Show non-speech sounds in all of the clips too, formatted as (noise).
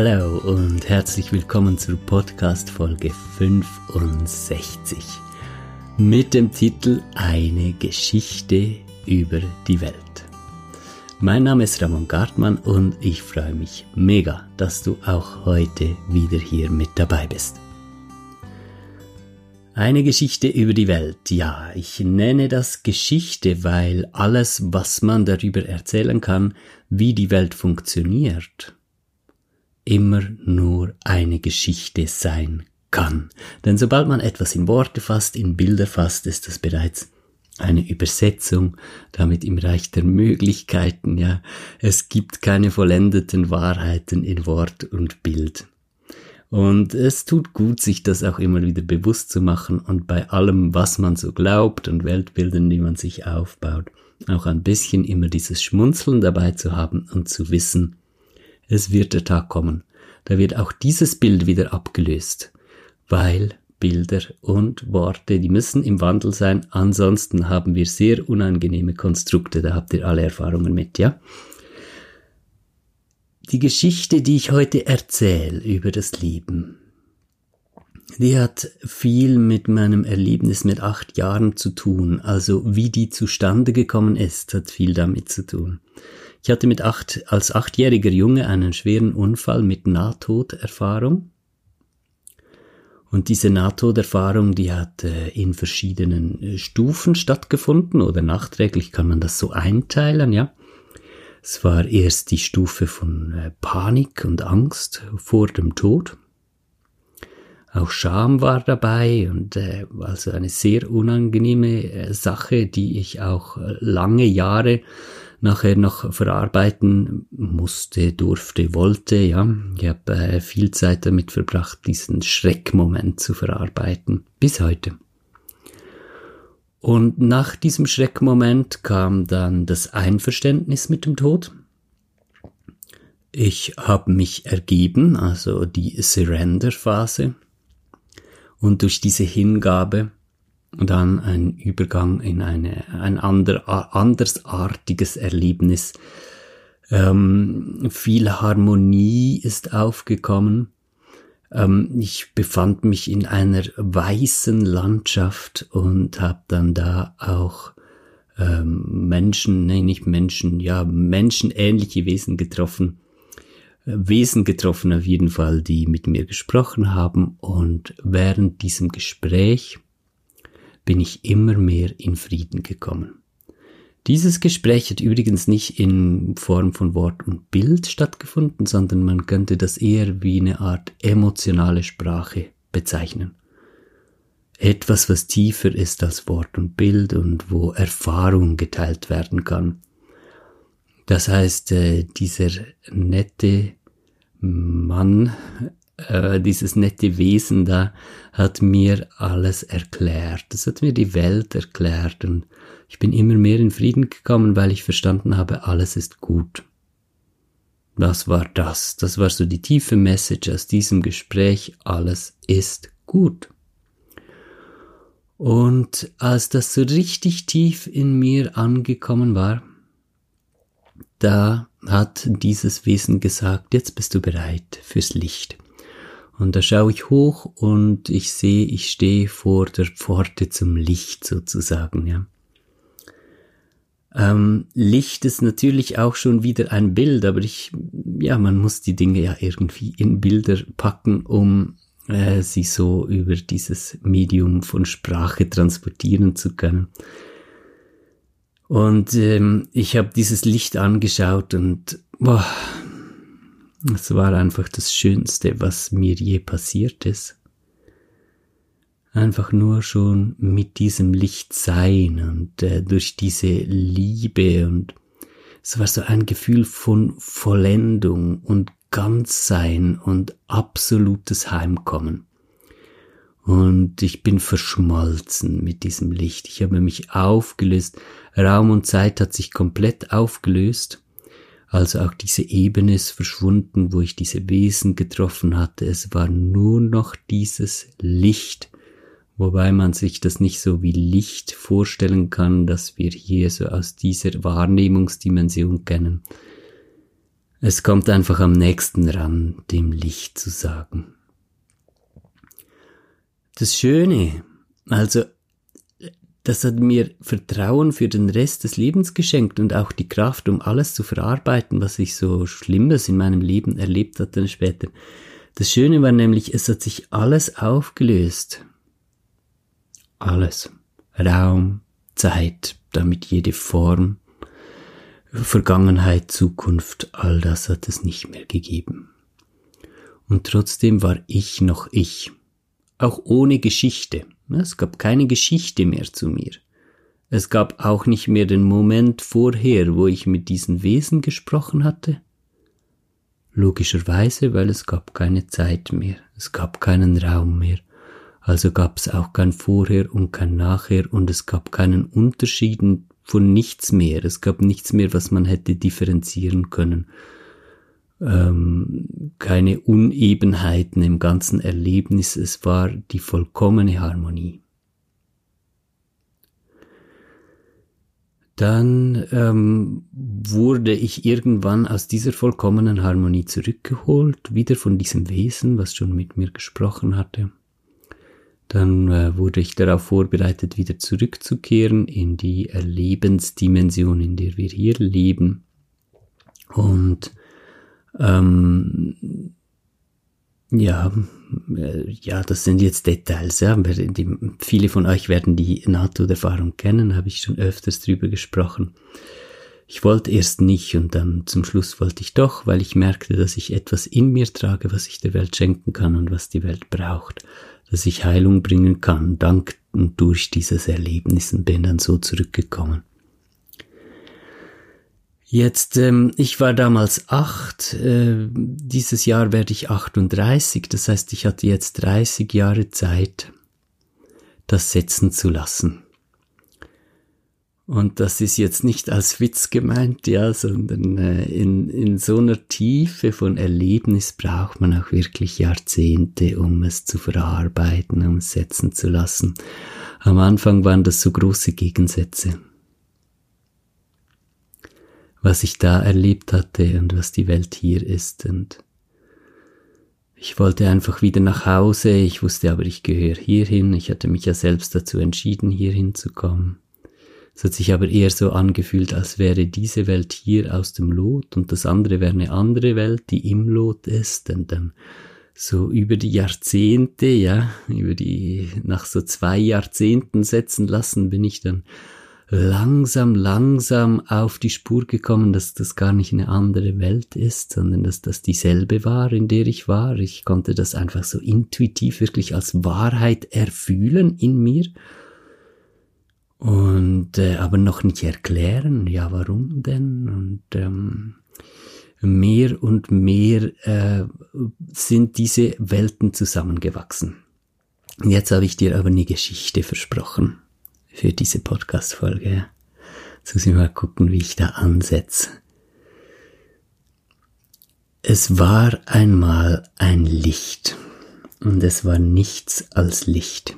Hallo und herzlich willkommen zur Podcast Folge 65 mit dem Titel Eine Geschichte über die Welt. Mein Name ist Ramon Gartmann und ich freue mich mega, dass du auch heute wieder hier mit dabei bist. Eine Geschichte über die Welt. Ja, ich nenne das Geschichte, weil alles, was man darüber erzählen kann, wie die Welt funktioniert, immer nur eine Geschichte sein kann. Denn sobald man etwas in Worte fasst, in Bilder fasst, ist das bereits eine Übersetzung, damit im Reich der Möglichkeiten, ja. Es gibt keine vollendeten Wahrheiten in Wort und Bild. Und es tut gut, sich das auch immer wieder bewusst zu machen und bei allem, was man so glaubt und Weltbildern, die man sich aufbaut, auch ein bisschen immer dieses Schmunzeln dabei zu haben und zu wissen, es wird der Tag kommen. Da wird auch dieses Bild wieder abgelöst, weil Bilder und Worte, die müssen im Wandel sein, ansonsten haben wir sehr unangenehme Konstrukte, da habt ihr alle Erfahrungen mit, ja? Die Geschichte, die ich heute erzähle über das Leben, die hat viel mit meinem Erlebnis mit acht Jahren zu tun. Also wie die zustande gekommen ist, hat viel damit zu tun. Ich hatte mit acht, als achtjähriger Junge einen schweren Unfall mit Nahtoderfahrung. Und diese Nahtoderfahrung, die hat äh, in verschiedenen äh, Stufen stattgefunden oder nachträglich kann man das so einteilen, ja. Es war erst die Stufe von äh, Panik und Angst vor dem Tod. Auch Scham war dabei und äh, also eine sehr unangenehme äh, Sache, die ich auch lange Jahre nachher noch verarbeiten musste, durfte, wollte. Ja, ich habe äh, viel Zeit damit verbracht, diesen Schreckmoment zu verarbeiten, bis heute. Und nach diesem Schreckmoment kam dann das Einverständnis mit dem Tod. Ich habe mich ergeben, also die Surrender-Phase. Und durch diese Hingabe dann ein Übergang in eine, ein ander, andersartiges Erlebnis. Ähm, viel Harmonie ist aufgekommen ähm, ich befand mich in einer weißen Landschaft und habe dann da auch ähm, Menschen, nein, nicht Menschen, ja, menschenähnliche Wesen getroffen. Wesen getroffen auf jeden Fall, die mit mir gesprochen haben. Und während diesem Gespräch bin ich immer mehr in Frieden gekommen. Dieses Gespräch hat übrigens nicht in Form von Wort und Bild stattgefunden, sondern man könnte das eher wie eine Art emotionale Sprache bezeichnen. Etwas, was tiefer ist als Wort und Bild und wo Erfahrung geteilt werden kann. Das heißt, äh, dieser nette Mann, äh, dieses nette Wesen da, hat mir alles erklärt. Das hat mir die Welt erklärt und ich bin immer mehr in Frieden gekommen, weil ich verstanden habe, alles ist gut. Was war das? Das war so die tiefe Message aus diesem Gespräch, alles ist gut. Und als das so richtig tief in mir angekommen war, da hat dieses Wesen gesagt, jetzt bist du bereit fürs Licht. Und da schaue ich hoch und ich sehe, ich stehe vor der Pforte zum Licht sozusagen, ja. Ähm, Licht ist natürlich auch schon wieder ein Bild, aber ich, ja, man muss die Dinge ja irgendwie in Bilder packen, um äh, sie so über dieses Medium von Sprache transportieren zu können. Und ähm, ich habe dieses Licht angeschaut und boah, es war einfach das Schönste, was mir je passiert ist einfach nur schon mit diesem Licht sein und äh, durch diese Liebe und es war so ein Gefühl von Vollendung und Ganzsein und absolutes Heimkommen. Und ich bin verschmolzen mit diesem Licht. Ich habe mich aufgelöst. Raum und Zeit hat sich komplett aufgelöst. Also auch diese Ebene ist verschwunden, wo ich diese Wesen getroffen hatte. Es war nur noch dieses Licht, wobei man sich das nicht so wie Licht vorstellen kann, dass wir hier so aus dieser Wahrnehmungsdimension kennen. Es kommt einfach am nächsten ran, dem Licht zu sagen. Das Schöne, also das hat mir Vertrauen für den Rest des Lebens geschenkt und auch die Kraft, um alles zu verarbeiten, was ich so Schlimmes in meinem Leben erlebt hatte später. Das Schöne war nämlich, es hat sich alles aufgelöst. Alles. Raum, Zeit, damit jede Form, Vergangenheit, Zukunft, all das hat es nicht mehr gegeben. Und trotzdem war ich noch ich, auch ohne Geschichte. Es gab keine Geschichte mehr zu mir. Es gab auch nicht mehr den Moment vorher, wo ich mit diesen Wesen gesprochen hatte. Logischerweise, weil es gab keine Zeit mehr, es gab keinen Raum mehr, also gab es auch kein Vorher und kein Nachher und es gab keinen Unterschieden von nichts mehr. Es gab nichts mehr, was man hätte differenzieren können. Ähm, keine Unebenheiten im ganzen Erlebnis. Es war die vollkommene Harmonie. Dann ähm, wurde ich irgendwann aus dieser vollkommenen Harmonie zurückgeholt, wieder von diesem Wesen, was schon mit mir gesprochen hatte. Dann äh, wurde ich darauf vorbereitet, wieder zurückzukehren in die Erlebensdimension, in der wir hier leben. Und ähm, ja, ja, das sind jetzt Details. Ja. Viele von euch werden die Nahtoderfahrung kennen, habe ich schon öfters drüber gesprochen. Ich wollte erst nicht und dann zum Schluss wollte ich doch, weil ich merkte, dass ich etwas in mir trage, was ich der Welt schenken kann und was die Welt braucht dass ich Heilung bringen kann, dank und durch dieses Erlebnis und bin dann so zurückgekommen. Jetzt, ähm, ich war damals acht, äh, dieses Jahr werde ich 38, das heißt, ich hatte jetzt 30 Jahre Zeit, das setzen zu lassen. Und das ist jetzt nicht als Witz gemeint, ja, sondern äh, in, in so einer Tiefe von Erlebnis braucht man auch wirklich Jahrzehnte, um es zu verarbeiten, um es setzen zu lassen. Am Anfang waren das so große Gegensätze. Was ich da erlebt hatte und was die Welt hier ist und ich wollte einfach wieder nach Hause, ich wusste aber, ich gehöre hierhin, ich hatte mich ja selbst dazu entschieden, hierhin zu kommen. Es hat sich aber eher so angefühlt, als wäre diese Welt hier aus dem Lot und das andere wäre eine andere Welt, die im Lot ist. Und dann so über die Jahrzehnte, ja, über die, nach so zwei Jahrzehnten setzen lassen, bin ich dann langsam, langsam auf die Spur gekommen, dass das gar nicht eine andere Welt ist, sondern dass das dieselbe war, in der ich war. Ich konnte das einfach so intuitiv wirklich als Wahrheit erfühlen in mir und äh, aber noch nicht erklären, ja, warum denn? Und ähm, mehr und mehr äh, sind diese Welten zusammengewachsen. Jetzt habe ich dir aber eine Geschichte versprochen für diese Podcast-Folge. Jetzt muss ich mal gucken, wie ich da ansetze. Es war einmal ein Licht und es war nichts als Licht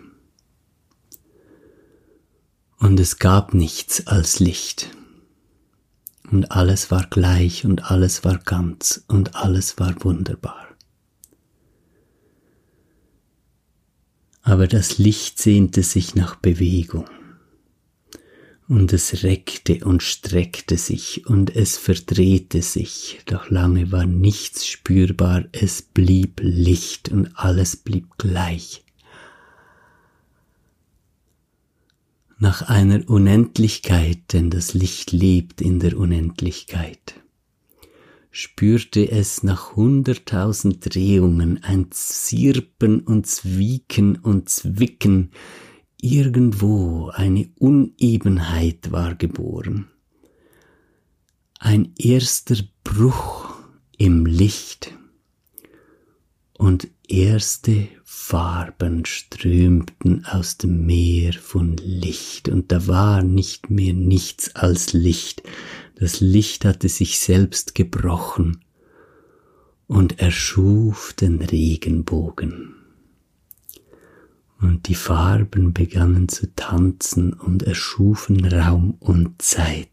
und es gab nichts als Licht. Und alles war gleich und alles war ganz und alles war wunderbar. Aber das Licht sehnte sich nach Bewegung. Und es reckte und streckte sich und es verdrehte sich, doch lange war nichts spürbar, es blieb Licht und alles blieb gleich. nach einer Unendlichkeit, denn das Licht lebt in der Unendlichkeit. Spürte es nach hunderttausend Drehungen ein Zirpen und Zwieken und Zwicken, irgendwo eine Unebenheit war geboren. Ein erster Bruch im Licht und erste Farben strömten aus dem Meer von Licht, und da war nicht mehr nichts als Licht. Das Licht hatte sich selbst gebrochen und erschuf den Regenbogen. Und die Farben begannen zu tanzen und erschufen Raum und Zeit.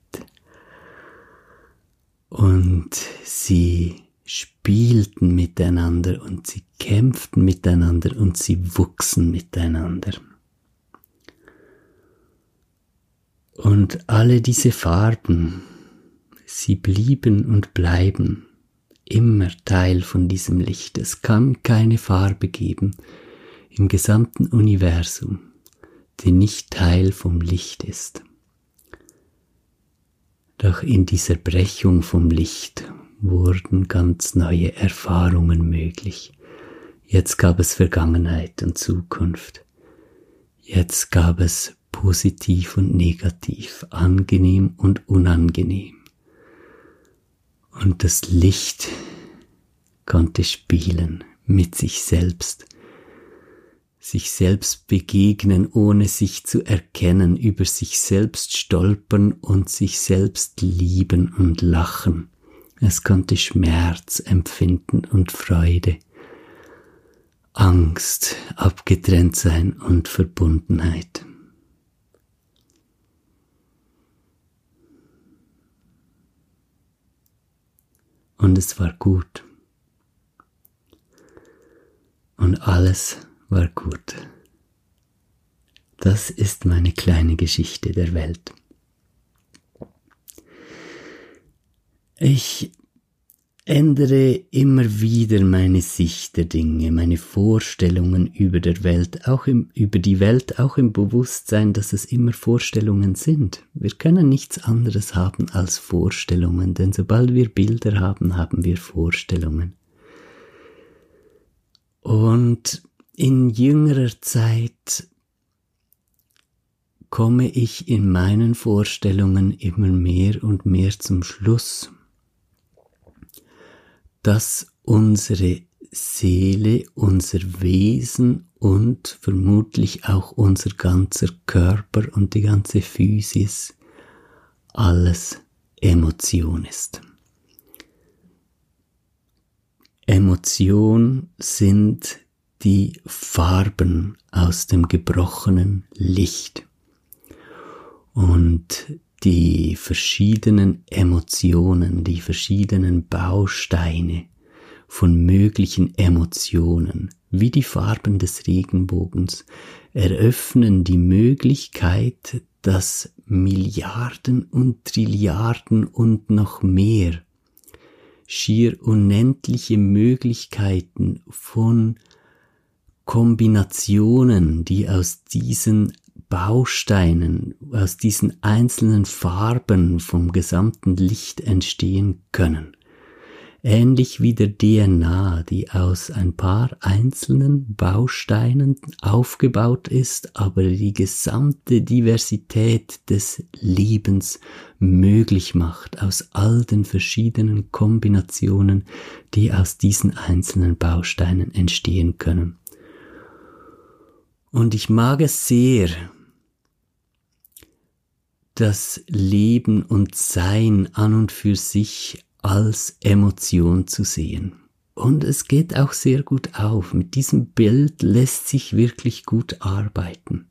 Und sie spielten miteinander und sie kämpften miteinander und sie wuchsen miteinander. Und alle diese Farben, sie blieben und bleiben immer Teil von diesem Licht. Es kann keine Farbe geben im gesamten Universum, die nicht Teil vom Licht ist. Doch in dieser Brechung vom Licht wurden ganz neue Erfahrungen möglich. Jetzt gab es Vergangenheit und Zukunft. Jetzt gab es positiv und negativ, angenehm und unangenehm. Und das Licht konnte spielen mit sich selbst, sich selbst begegnen, ohne sich zu erkennen, über sich selbst stolpern und sich selbst lieben und lachen. Es konnte Schmerz empfinden und Freude, Angst, abgetrennt sein und Verbundenheit. Und es war gut. Und alles war gut. Das ist meine kleine Geschichte der Welt. Ich ändere immer wieder meine Sicht der Dinge, meine Vorstellungen über der Welt, auch im, über die Welt, auch im Bewusstsein, dass es immer Vorstellungen sind. Wir können nichts anderes haben als Vorstellungen, denn sobald wir Bilder haben, haben wir Vorstellungen. Und in jüngerer Zeit komme ich in meinen Vorstellungen immer mehr und mehr zum Schluss, dass unsere Seele, unser Wesen und vermutlich auch unser ganzer Körper und die ganze Physis alles Emotion ist. Emotion sind die Farben aus dem gebrochenen Licht. Und die verschiedenen Emotionen, die verschiedenen Bausteine von möglichen Emotionen, wie die Farben des Regenbogens, eröffnen die Möglichkeit, dass Milliarden und Trilliarden und noch mehr schier unendliche Möglichkeiten von Kombinationen, die aus diesen Bausteinen, aus diesen einzelnen Farben vom gesamten Licht entstehen können. Ähnlich wie der DNA, die aus ein paar einzelnen Bausteinen aufgebaut ist, aber die gesamte Diversität des Lebens möglich macht, aus all den verschiedenen Kombinationen, die aus diesen einzelnen Bausteinen entstehen können. Und ich mag es sehr, das Leben und Sein an und für sich als Emotion zu sehen. Und es geht auch sehr gut auf. Mit diesem Bild lässt sich wirklich gut arbeiten.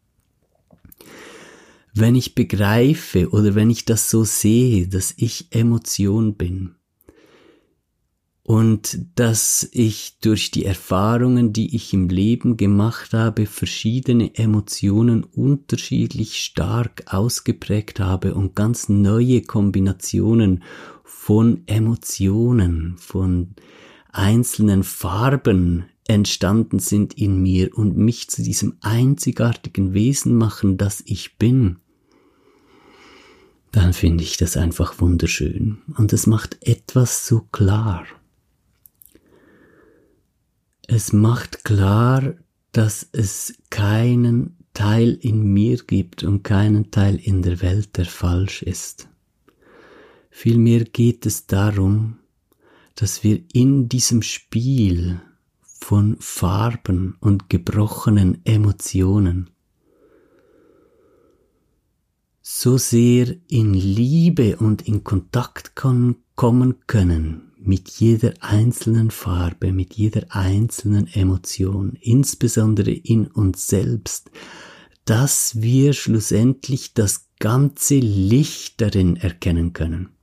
Wenn ich begreife oder wenn ich das so sehe, dass ich Emotion bin, und dass ich durch die Erfahrungen, die ich im Leben gemacht habe, verschiedene Emotionen unterschiedlich stark ausgeprägt habe und ganz neue Kombinationen von Emotionen, von einzelnen Farben entstanden sind in mir und mich zu diesem einzigartigen Wesen machen, das ich bin, dann finde ich das einfach wunderschön und es macht etwas so klar. Es macht klar, dass es keinen Teil in mir gibt und keinen Teil in der Welt, der falsch ist. Vielmehr geht es darum, dass wir in diesem Spiel von Farben und gebrochenen Emotionen so sehr in Liebe und in Kontakt kommen können mit jeder einzelnen Farbe, mit jeder einzelnen Emotion, insbesondere in uns selbst, dass wir schlussendlich das ganze Licht darin erkennen können.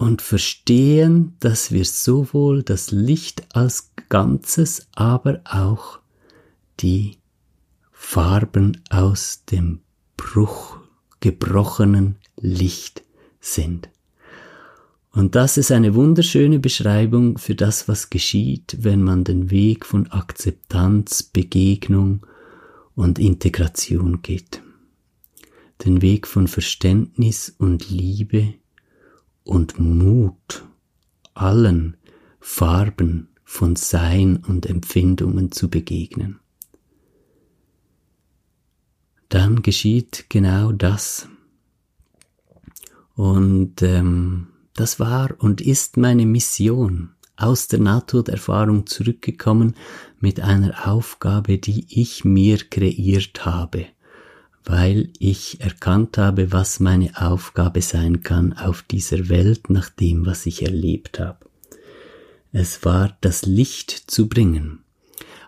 und verstehen, dass wir sowohl das Licht als Ganzes, aber auch die Farben aus dem Bruch gebrochenen Licht sind. Und das ist eine wunderschöne Beschreibung für das, was geschieht, wenn man den Weg von Akzeptanz, Begegnung und Integration geht. Den Weg von Verständnis und Liebe und Mut, allen Farben von Sein und Empfindungen zu begegnen. Dann geschieht genau das. Und ähm, das war und ist meine Mission, aus der Nahtoderfahrung zurückgekommen mit einer Aufgabe, die ich mir kreiert habe weil ich erkannt habe, was meine Aufgabe sein kann auf dieser Welt nach dem, was ich erlebt habe. Es war das Licht zu bringen,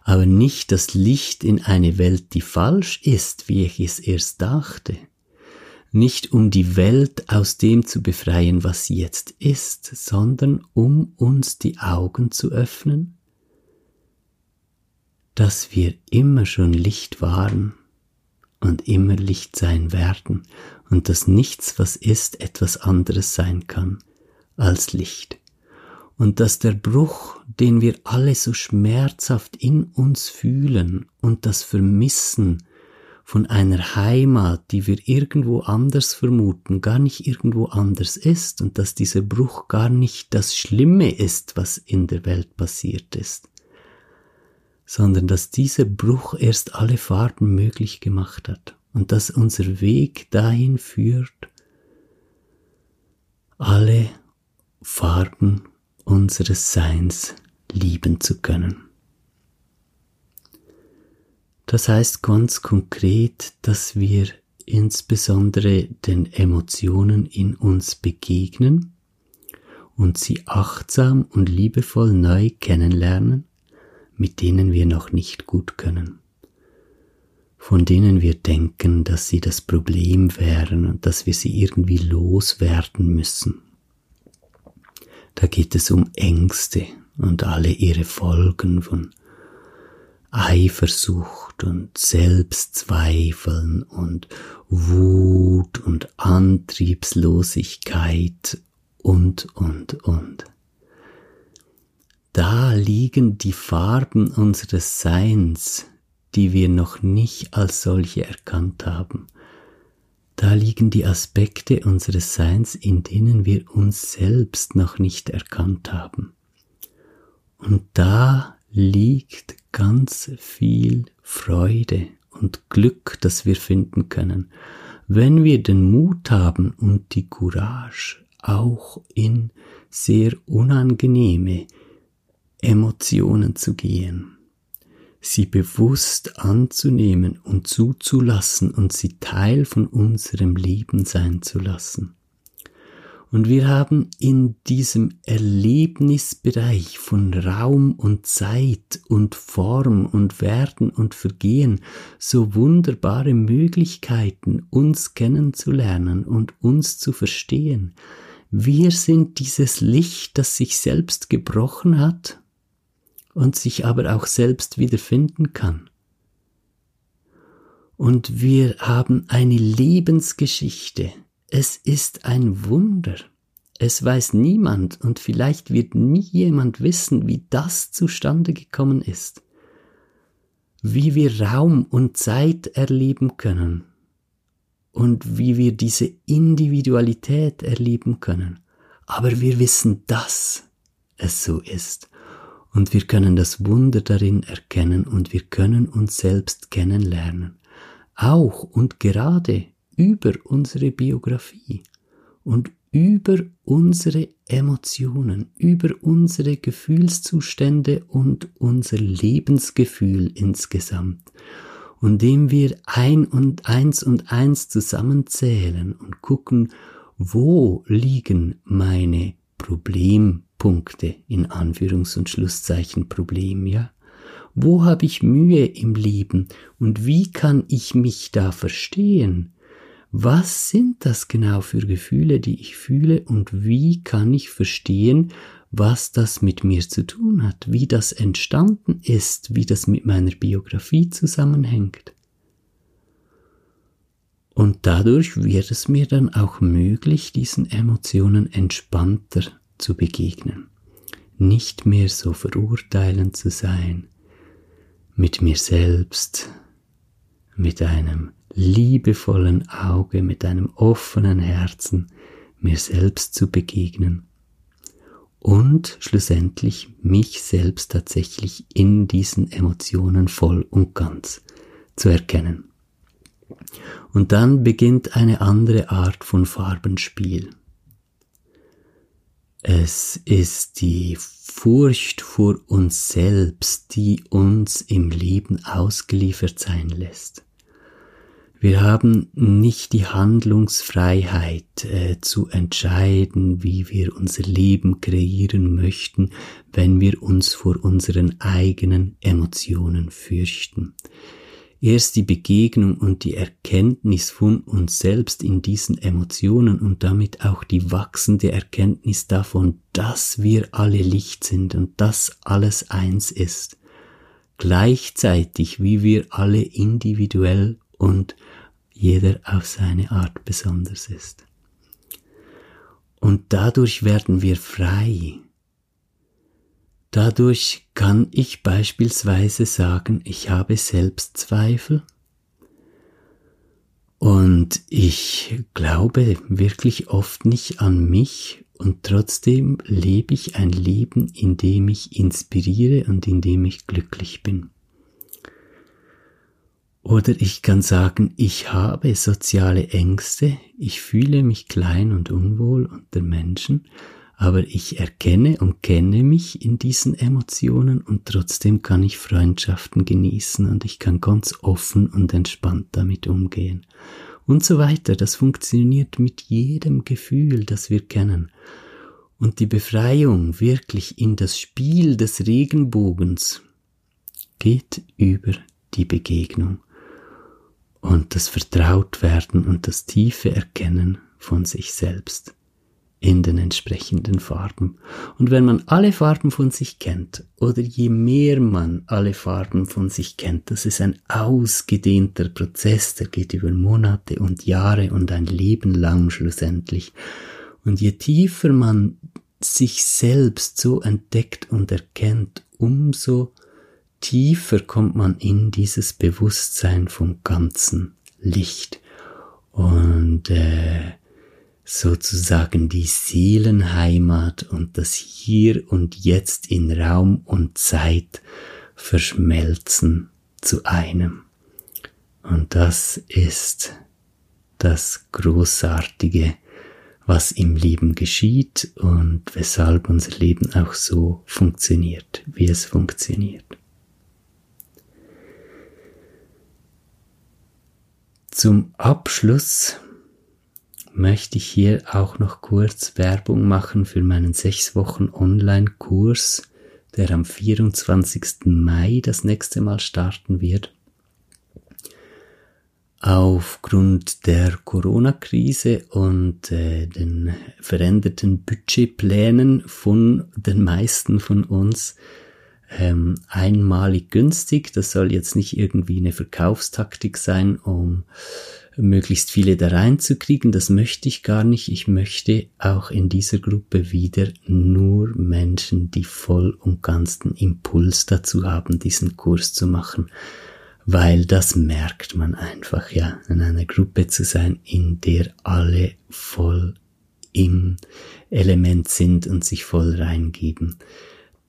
aber nicht das Licht in eine Welt, die falsch ist, wie ich es erst dachte, nicht um die Welt aus dem zu befreien, was jetzt ist, sondern um uns die Augen zu öffnen, dass wir immer schon Licht waren und immer Licht sein werden und dass nichts, was ist, etwas anderes sein kann als Licht. Und dass der Bruch, den wir alle so schmerzhaft in uns fühlen und das Vermissen von einer Heimat, die wir irgendwo anders vermuten, gar nicht irgendwo anders ist und dass dieser Bruch gar nicht das Schlimme ist, was in der Welt passiert ist, sondern dass dieser Bruch erst alle Farben möglich gemacht hat und dass unser Weg dahin führt, alle Farben unseres Seins lieben zu können. Das heißt ganz konkret, dass wir insbesondere den Emotionen in uns begegnen und sie achtsam und liebevoll neu kennenlernen mit denen wir noch nicht gut können, von denen wir denken, dass sie das Problem wären und dass wir sie irgendwie loswerden müssen. Da geht es um Ängste und alle ihre Folgen von Eifersucht und Selbstzweifeln und Wut und Antriebslosigkeit und, und, und da liegen die Farben unseres Seins, die wir noch nicht als solche erkannt haben. Da liegen die Aspekte unseres Seins, in denen wir uns selbst noch nicht erkannt haben. Und da liegt ganz viel Freude und Glück, das wir finden können, wenn wir den Mut haben und die Courage, auch in sehr unangenehme, Emotionen zu gehen, sie bewusst anzunehmen und zuzulassen und sie Teil von unserem Leben sein zu lassen. Und wir haben in diesem Erlebnisbereich von Raum und Zeit und Form und Werden und Vergehen so wunderbare Möglichkeiten, uns kennenzulernen und uns zu verstehen. Wir sind dieses Licht, das sich selbst gebrochen hat und sich aber auch selbst wiederfinden kann. Und wir haben eine Lebensgeschichte. Es ist ein Wunder. Es weiß niemand und vielleicht wird nie jemand wissen, wie das zustande gekommen ist. Wie wir Raum und Zeit erleben können und wie wir diese Individualität erleben können. Aber wir wissen, dass es so ist und wir können das Wunder darin erkennen und wir können uns selbst kennenlernen, auch und gerade über unsere Biografie und über unsere Emotionen, über unsere Gefühlszustände und unser Lebensgefühl insgesamt. Und indem wir ein und eins und eins zusammenzählen und gucken, wo liegen meine Problem Punkte in Anführungs- und Schlusszeichen Problem, ja? Wo habe ich Mühe im Leben und wie kann ich mich da verstehen? Was sind das genau für Gefühle, die ich fühle und wie kann ich verstehen, was das mit mir zu tun hat, wie das entstanden ist, wie das mit meiner Biografie zusammenhängt. Und dadurch wird es mir dann auch möglich, diesen Emotionen entspannter zu begegnen, nicht mehr so verurteilend zu sein, mit mir selbst, mit einem liebevollen Auge, mit einem offenen Herzen mir selbst zu begegnen und schlussendlich mich selbst tatsächlich in diesen Emotionen voll und ganz zu erkennen. Und dann beginnt eine andere Art von Farbenspiel. Es ist die Furcht vor uns selbst, die uns im Leben ausgeliefert sein lässt. Wir haben nicht die Handlungsfreiheit äh, zu entscheiden, wie wir unser Leben kreieren möchten, wenn wir uns vor unseren eigenen Emotionen fürchten. Erst die Begegnung und die Erkenntnis von uns selbst in diesen Emotionen und damit auch die wachsende Erkenntnis davon, dass wir alle Licht sind und dass alles eins ist, gleichzeitig wie wir alle individuell und jeder auf seine Art besonders ist. Und dadurch werden wir frei. Dadurch kann ich beispielsweise sagen, ich habe Selbstzweifel und ich glaube wirklich oft nicht an mich und trotzdem lebe ich ein Leben, in dem ich inspiriere und in dem ich glücklich bin. Oder ich kann sagen, ich habe soziale Ängste, ich fühle mich klein und unwohl unter Menschen, aber ich erkenne und kenne mich in diesen Emotionen und trotzdem kann ich Freundschaften genießen und ich kann ganz offen und entspannt damit umgehen. Und so weiter. Das funktioniert mit jedem Gefühl, das wir kennen. Und die Befreiung wirklich in das Spiel des Regenbogens geht über die Begegnung und das Vertrautwerden und das tiefe Erkennen von sich selbst in den entsprechenden Farben. Und wenn man alle Farben von sich kennt, oder je mehr man alle Farben von sich kennt, das ist ein ausgedehnter Prozess, der geht über Monate und Jahre und ein Leben lang schlussendlich. Und je tiefer man sich selbst so entdeckt und erkennt, umso tiefer kommt man in dieses Bewusstsein vom ganzen Licht und äh, sozusagen die Seelenheimat und das Hier und Jetzt in Raum und Zeit verschmelzen zu einem. Und das ist das Großartige, was im Leben geschieht und weshalb unser Leben auch so funktioniert, wie es funktioniert. Zum Abschluss möchte ich hier auch noch kurz Werbung machen für meinen sechs Wochen Online-Kurs, der am 24. Mai das nächste Mal starten wird. Aufgrund der Corona-Krise und äh, den veränderten Budgetplänen von den meisten von uns ähm, einmalig günstig. Das soll jetzt nicht irgendwie eine Verkaufstaktik sein, um möglichst viele da reinzukriegen. Das möchte ich gar nicht. Ich möchte auch in dieser Gruppe wieder nur Menschen, die voll und ganz den Impuls dazu haben, diesen Kurs zu machen. Weil das merkt man einfach, ja, in einer Gruppe zu sein, in der alle voll im Element sind und sich voll reingeben.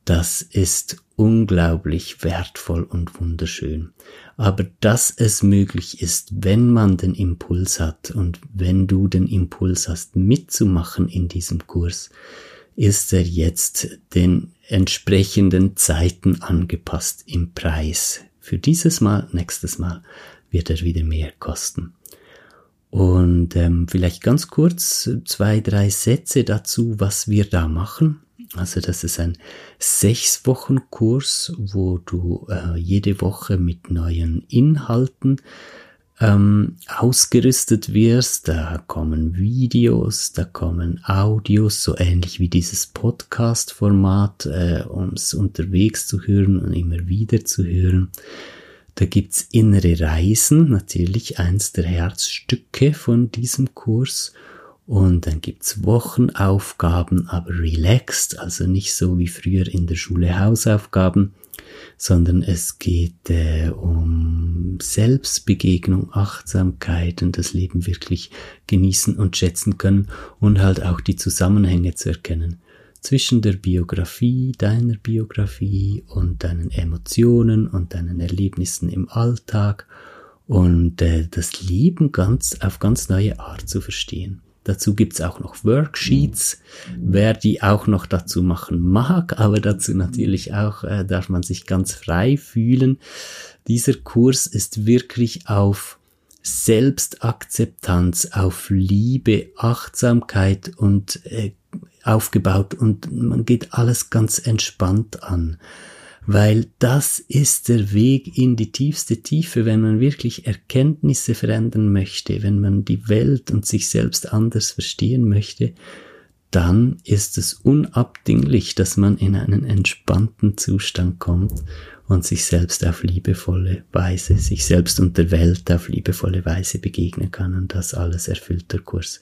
Das ist unglaublich wertvoll und wunderschön. Aber dass es möglich ist, wenn man den Impuls hat und wenn du den Impuls hast, mitzumachen in diesem Kurs, ist er jetzt den entsprechenden Zeiten angepasst im Preis. Für dieses Mal, nächstes Mal wird er wieder mehr kosten. Und ähm, vielleicht ganz kurz zwei, drei Sätze dazu, was wir da machen. Also das ist ein sechs Wochen Kurs, wo du äh, jede Woche mit neuen Inhalten ähm, ausgerüstet wirst. Da kommen Videos, da kommen Audios, so ähnlich wie dieses Podcast-Format, äh, um es unterwegs zu hören und immer wieder zu hören. Da gibt's innere Reisen, natürlich eins der Herzstücke von diesem Kurs. Und dann gibt's Wochenaufgaben, aber relaxed, also nicht so wie früher in der Schule Hausaufgaben, sondern es geht äh, um Selbstbegegnung, Achtsamkeit und das Leben wirklich genießen und schätzen können und halt auch die Zusammenhänge zu erkennen zwischen der Biografie, deiner Biografie und deinen Emotionen und deinen Erlebnissen im Alltag und äh, das Leben ganz auf ganz neue Art zu verstehen. Dazu gibt's auch noch Worksheets, wer die auch noch dazu machen mag, (laughs) aber dazu natürlich auch äh, darf man sich ganz frei fühlen. Dieser Kurs ist wirklich auf Selbstakzeptanz, auf Liebe, Achtsamkeit und äh, aufgebaut und man geht alles ganz entspannt an, weil das ist der Weg in die tiefste Tiefe, wenn man wirklich Erkenntnisse verändern möchte, wenn man die Welt und sich selbst anders verstehen möchte, dann ist es unabdinglich, dass man in einen entspannten Zustand kommt und sich selbst auf liebevolle Weise, sich selbst und der Welt auf liebevolle Weise begegnen kann und das alles erfüllt der Kurs.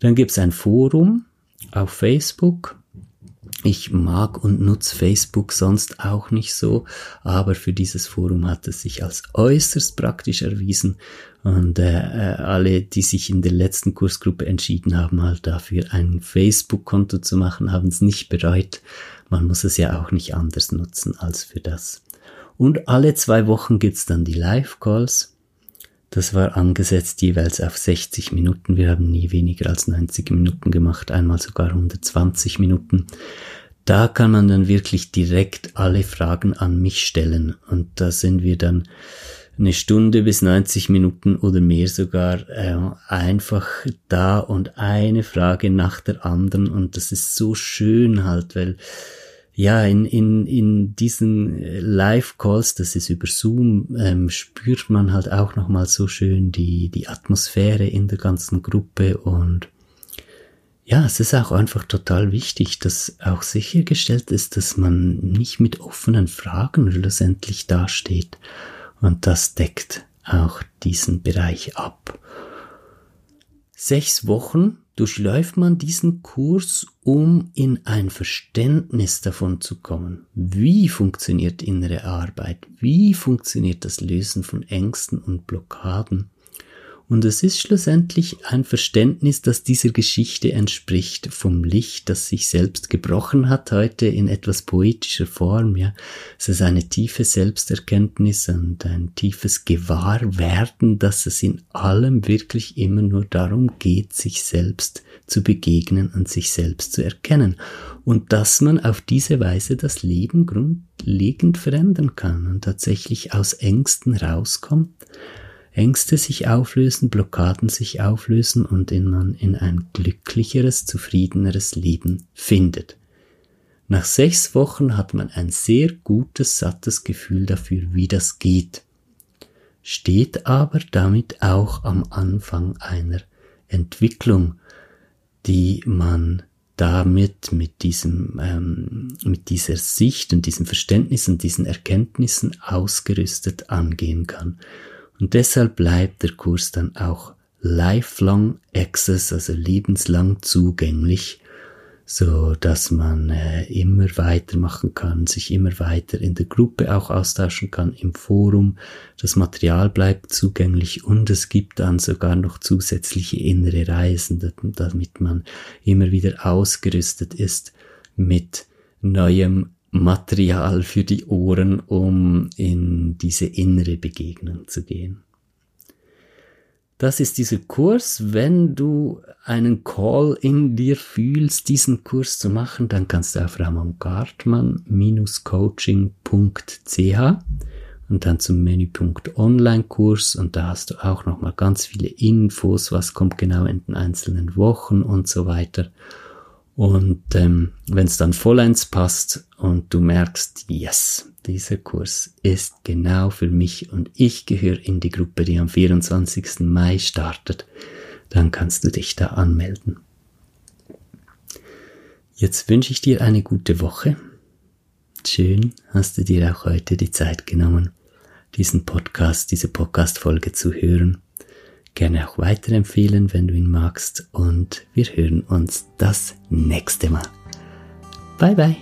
Dann gibt es ein Forum, auf Facebook. Ich mag und nutze Facebook sonst auch nicht so, aber für dieses Forum hat es sich als äußerst praktisch erwiesen und äh, äh, alle, die sich in der letzten Kursgruppe entschieden haben, halt dafür ein Facebook-Konto zu machen, haben es nicht bereut. Man muss es ja auch nicht anders nutzen als für das. Und alle zwei Wochen gibt's dann die Live-Calls das war angesetzt jeweils auf 60 Minuten. Wir haben nie weniger als 90 Minuten gemacht, einmal sogar 120 Minuten. Da kann man dann wirklich direkt alle Fragen an mich stellen. Und da sind wir dann eine Stunde bis 90 Minuten oder mehr sogar äh, einfach da und eine Frage nach der anderen. Und das ist so schön halt, weil ja, in, in, in diesen äh, Live-Calls, das ist über Zoom, ähm, spürt man halt auch nochmal so schön die, die Atmosphäre in der ganzen Gruppe und ja, es ist auch einfach total wichtig, dass auch sichergestellt ist, dass man nicht mit offenen Fragen schlussendlich dasteht. Und das deckt auch diesen Bereich ab. Sechs Wochen durchläuft man diesen Kurs, um in ein Verständnis davon zu kommen. Wie funktioniert innere Arbeit? Wie funktioniert das Lösen von Ängsten und Blockaden? Und es ist schlussendlich ein Verständnis, das dieser Geschichte entspricht, vom Licht, das sich selbst gebrochen hat, heute in etwas poetischer Form, ja. Es ist eine tiefe Selbsterkenntnis und ein tiefes Gewahrwerden, dass es in allem wirklich immer nur darum geht, sich selbst zu begegnen und sich selbst zu erkennen. Und dass man auf diese Weise das Leben grundlegend verändern kann und tatsächlich aus Ängsten rauskommt, Ängste sich auflösen, Blockaden sich auflösen und in man in ein glücklicheres, zufriedeneres Leben findet. Nach sechs Wochen hat man ein sehr gutes, sattes Gefühl dafür, wie das geht, steht aber damit auch am Anfang einer Entwicklung, die man damit mit diesem ähm, mit dieser Sicht und diesem Verständnis und diesen Erkenntnissen ausgerüstet angehen kann. Und deshalb bleibt der Kurs dann auch lifelong access, also lebenslang zugänglich, so dass man äh, immer weitermachen kann, sich immer weiter in der Gruppe auch austauschen kann, im Forum. Das Material bleibt zugänglich und es gibt dann sogar noch zusätzliche innere Reisen, damit man immer wieder ausgerüstet ist mit neuem Material für die Ohren, um in diese innere Begegnung zu gehen. Das ist dieser Kurs. Wenn du einen Call in dir fühlst, diesen Kurs zu machen, dann kannst du auf ramongartmann-coaching.ch und dann zum Menüpunkt Online-Kurs und da hast du auch nochmal ganz viele Infos, was kommt genau in den einzelnen Wochen und so weiter. Und ähm, wenn es dann vollends passt und du merkst, yes, dieser Kurs ist genau für mich und ich gehöre in die Gruppe, die am 24. Mai startet, dann kannst du dich da anmelden. Jetzt wünsche ich dir eine gute Woche. Schön hast du dir auch heute die Zeit genommen, diesen Podcast, diese Podcast-Folge zu hören. Gerne auch weiterempfehlen, wenn du ihn magst. Und wir hören uns das nächste Mal. Bye bye.